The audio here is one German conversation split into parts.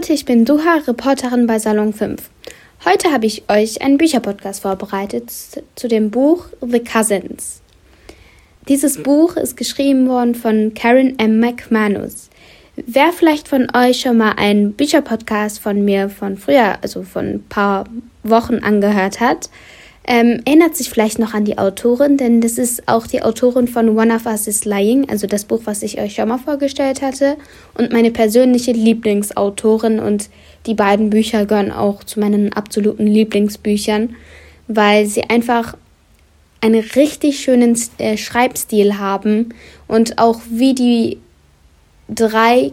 Leute, ich bin Duha, Reporterin bei Salon 5. Heute habe ich euch einen Bücherpodcast vorbereitet zu dem Buch The Cousins. Dieses Buch ist geschrieben worden von Karen M. McManus. Wer vielleicht von euch schon mal einen Bücherpodcast von mir von früher, also von ein paar Wochen angehört hat, ähm, erinnert sich vielleicht noch an die Autorin, denn das ist auch die Autorin von One of Us is Lying, also das Buch, was ich euch schon mal vorgestellt hatte, und meine persönliche Lieblingsautorin. Und die beiden Bücher gehören auch zu meinen absoluten Lieblingsbüchern, weil sie einfach einen richtig schönen äh, Schreibstil haben und auch wie die drei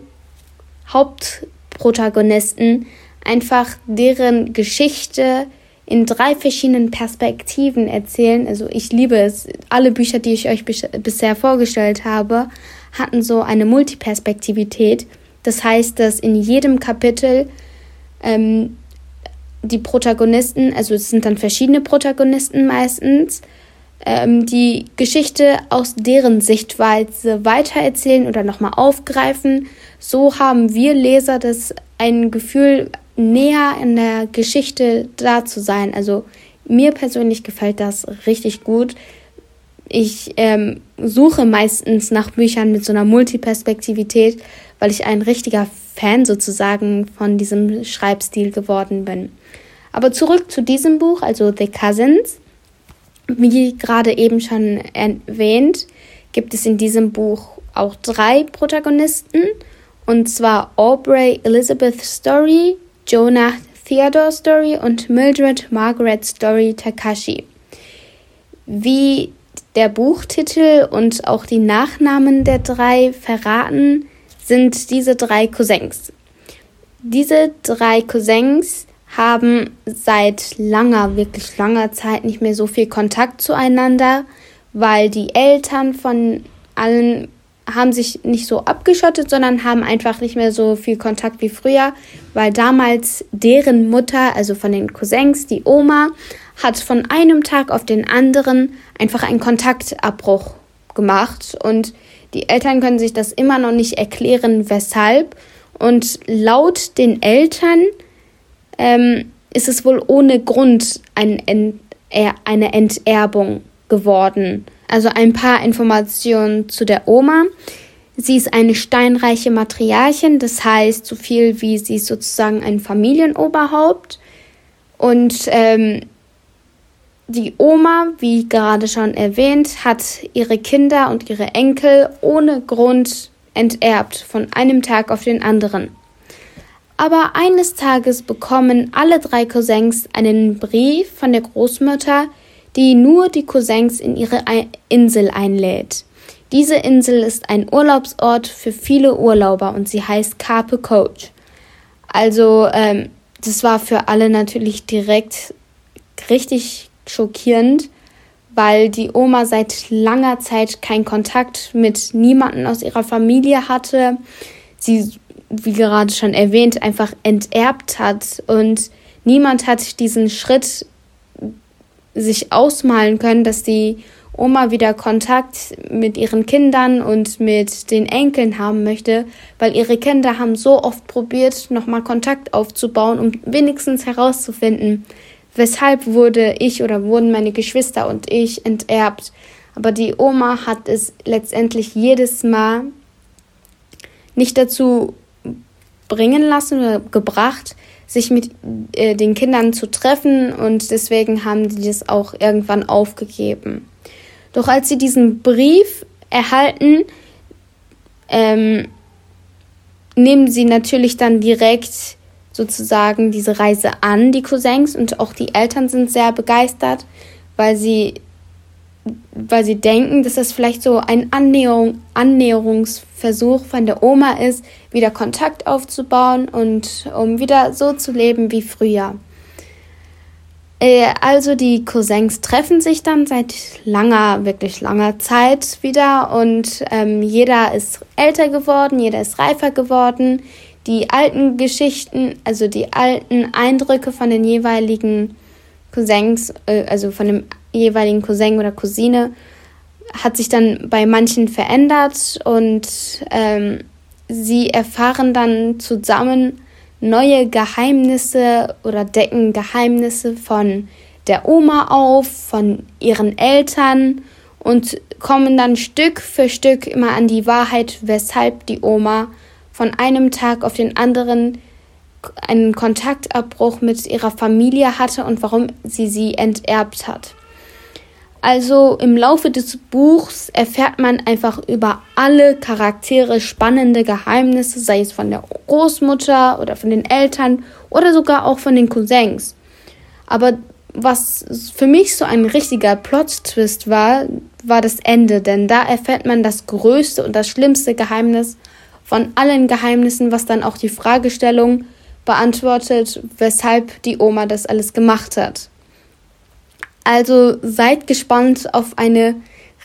Hauptprotagonisten einfach deren Geschichte in drei verschiedenen Perspektiven erzählen. Also ich liebe es. Alle Bücher, die ich euch bisher vorgestellt habe, hatten so eine Multiperspektivität. Das heißt, dass in jedem Kapitel ähm, die Protagonisten, also es sind dann verschiedene Protagonisten meistens, ähm, die Geschichte aus deren Sichtweise weitererzählen oder nochmal aufgreifen. So haben wir Leser das ein Gefühl, näher in der Geschichte da zu sein. Also mir persönlich gefällt das richtig gut. Ich ähm, suche meistens nach Büchern mit so einer Multiperspektivität, weil ich ein richtiger Fan sozusagen von diesem Schreibstil geworden bin. Aber zurück zu diesem Buch, also The Cousins. Wie gerade eben schon erwähnt, gibt es in diesem Buch auch drei Protagonisten, und zwar Aubrey Elizabeth Story, Jonah Theodore Story und Mildred Margaret Story Takashi. Wie der Buchtitel und auch die Nachnamen der drei verraten, sind diese drei Cousins. Diese drei Cousins haben seit langer, wirklich langer Zeit nicht mehr so viel Kontakt zueinander, weil die Eltern von allen haben sich nicht so abgeschottet, sondern haben einfach nicht mehr so viel Kontakt wie früher, weil damals deren Mutter, also von den Cousins, die Oma, hat von einem Tag auf den anderen einfach einen Kontaktabbruch gemacht und die Eltern können sich das immer noch nicht erklären, weshalb. Und laut den Eltern ähm, ist es wohl ohne Grund ein Ent eine Enterbung geworden. Also ein paar Informationen zu der Oma. Sie ist eine steinreiche Matriarchin, das heißt so viel wie sie ist sozusagen ein Familienoberhaupt. Und ähm, die Oma, wie gerade schon erwähnt, hat ihre Kinder und ihre Enkel ohne Grund enterbt, von einem Tag auf den anderen. Aber eines Tages bekommen alle drei Cousins einen Brief von der Großmutter, die nur die Cousins in ihre Insel einlädt. Diese Insel ist ein Urlaubsort für viele Urlauber und sie heißt Carpe Coach. Also, ähm, das war für alle natürlich direkt richtig schockierend, weil die Oma seit langer Zeit keinen Kontakt mit niemandem aus ihrer Familie hatte. Sie, wie gerade schon erwähnt, einfach enterbt hat und niemand hat diesen Schritt sich ausmalen können, dass die Oma wieder Kontakt mit ihren Kindern und mit den Enkeln haben möchte, weil ihre Kinder haben so oft probiert, nochmal Kontakt aufzubauen, um wenigstens herauszufinden, weshalb wurde ich oder wurden meine Geschwister und ich enterbt. Aber die Oma hat es letztendlich jedes Mal nicht dazu bringen lassen oder gebracht, sich mit äh, den Kindern zu treffen und deswegen haben die das auch irgendwann aufgegeben. Doch als sie diesen Brief erhalten, ähm, nehmen sie natürlich dann direkt sozusagen diese Reise an, die Cousins, und auch die Eltern sind sehr begeistert, weil sie weil sie denken, dass das vielleicht so ein Annäherung, Annäherungsversuch von der Oma ist, wieder Kontakt aufzubauen und um wieder so zu leben wie früher. Äh, also die Cousins treffen sich dann seit langer, wirklich langer Zeit wieder und ähm, jeder ist älter geworden, jeder ist reifer geworden. Die alten Geschichten, also die alten Eindrücke von den jeweiligen Cousins, äh, also von dem jeweiligen Cousin oder Cousine, hat sich dann bei manchen verändert und ähm, sie erfahren dann zusammen, neue Geheimnisse oder decken Geheimnisse von der Oma auf, von ihren Eltern und kommen dann Stück für Stück immer an die Wahrheit, weshalb die Oma von einem Tag auf den anderen einen Kontaktabbruch mit ihrer Familie hatte und warum sie sie enterbt hat. Also im Laufe des Buchs erfährt man einfach über alle Charaktere spannende Geheimnisse, sei es von der Großmutter oder von den Eltern oder sogar auch von den Cousins. Aber was für mich so ein richtiger Plot-Twist war, war das Ende, denn da erfährt man das größte und das schlimmste Geheimnis von allen Geheimnissen, was dann auch die Fragestellung beantwortet, weshalb die Oma das alles gemacht hat. Also seid gespannt auf eine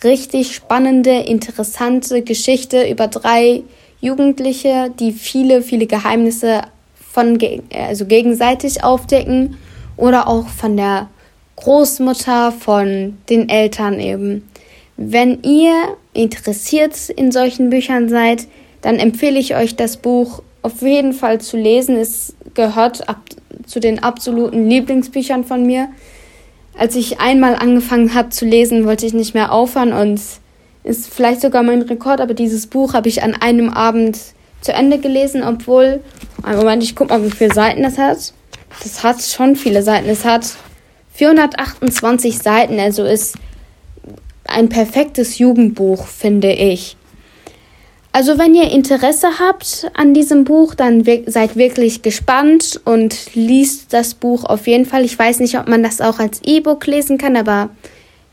richtig spannende, interessante Geschichte über drei Jugendliche, die viele, viele Geheimnisse von also gegenseitig aufdecken oder auch von der Großmutter, von den Eltern eben. Wenn ihr interessiert in solchen Büchern seid, dann empfehle ich euch das Buch auf jeden Fall zu lesen. Es gehört ab, zu den absoluten Lieblingsbüchern von mir. Als ich einmal angefangen habe zu lesen, wollte ich nicht mehr aufhören und ist vielleicht sogar mein Rekord, aber dieses Buch habe ich an einem Abend zu Ende gelesen, obwohl, Moment, ich guck mal, wie viele Seiten das hat. Das hat schon viele Seiten. Es hat 428 Seiten, also ist ein perfektes Jugendbuch, finde ich. Also wenn ihr Interesse habt an diesem Buch, dann wir seid wirklich gespannt und liest das Buch auf jeden Fall. Ich weiß nicht, ob man das auch als E-Book lesen kann, aber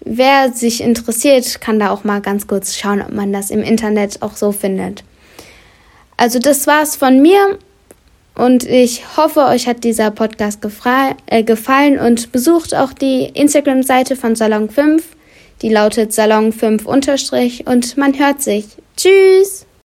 wer sich interessiert, kann da auch mal ganz kurz schauen, ob man das im Internet auch so findet. Also das war's von mir und ich hoffe, euch hat dieser Podcast äh, gefallen und besucht auch die Instagram-Seite von Salon 5. Die lautet Salon 5 unterstrich und man hört sich. Tschüss!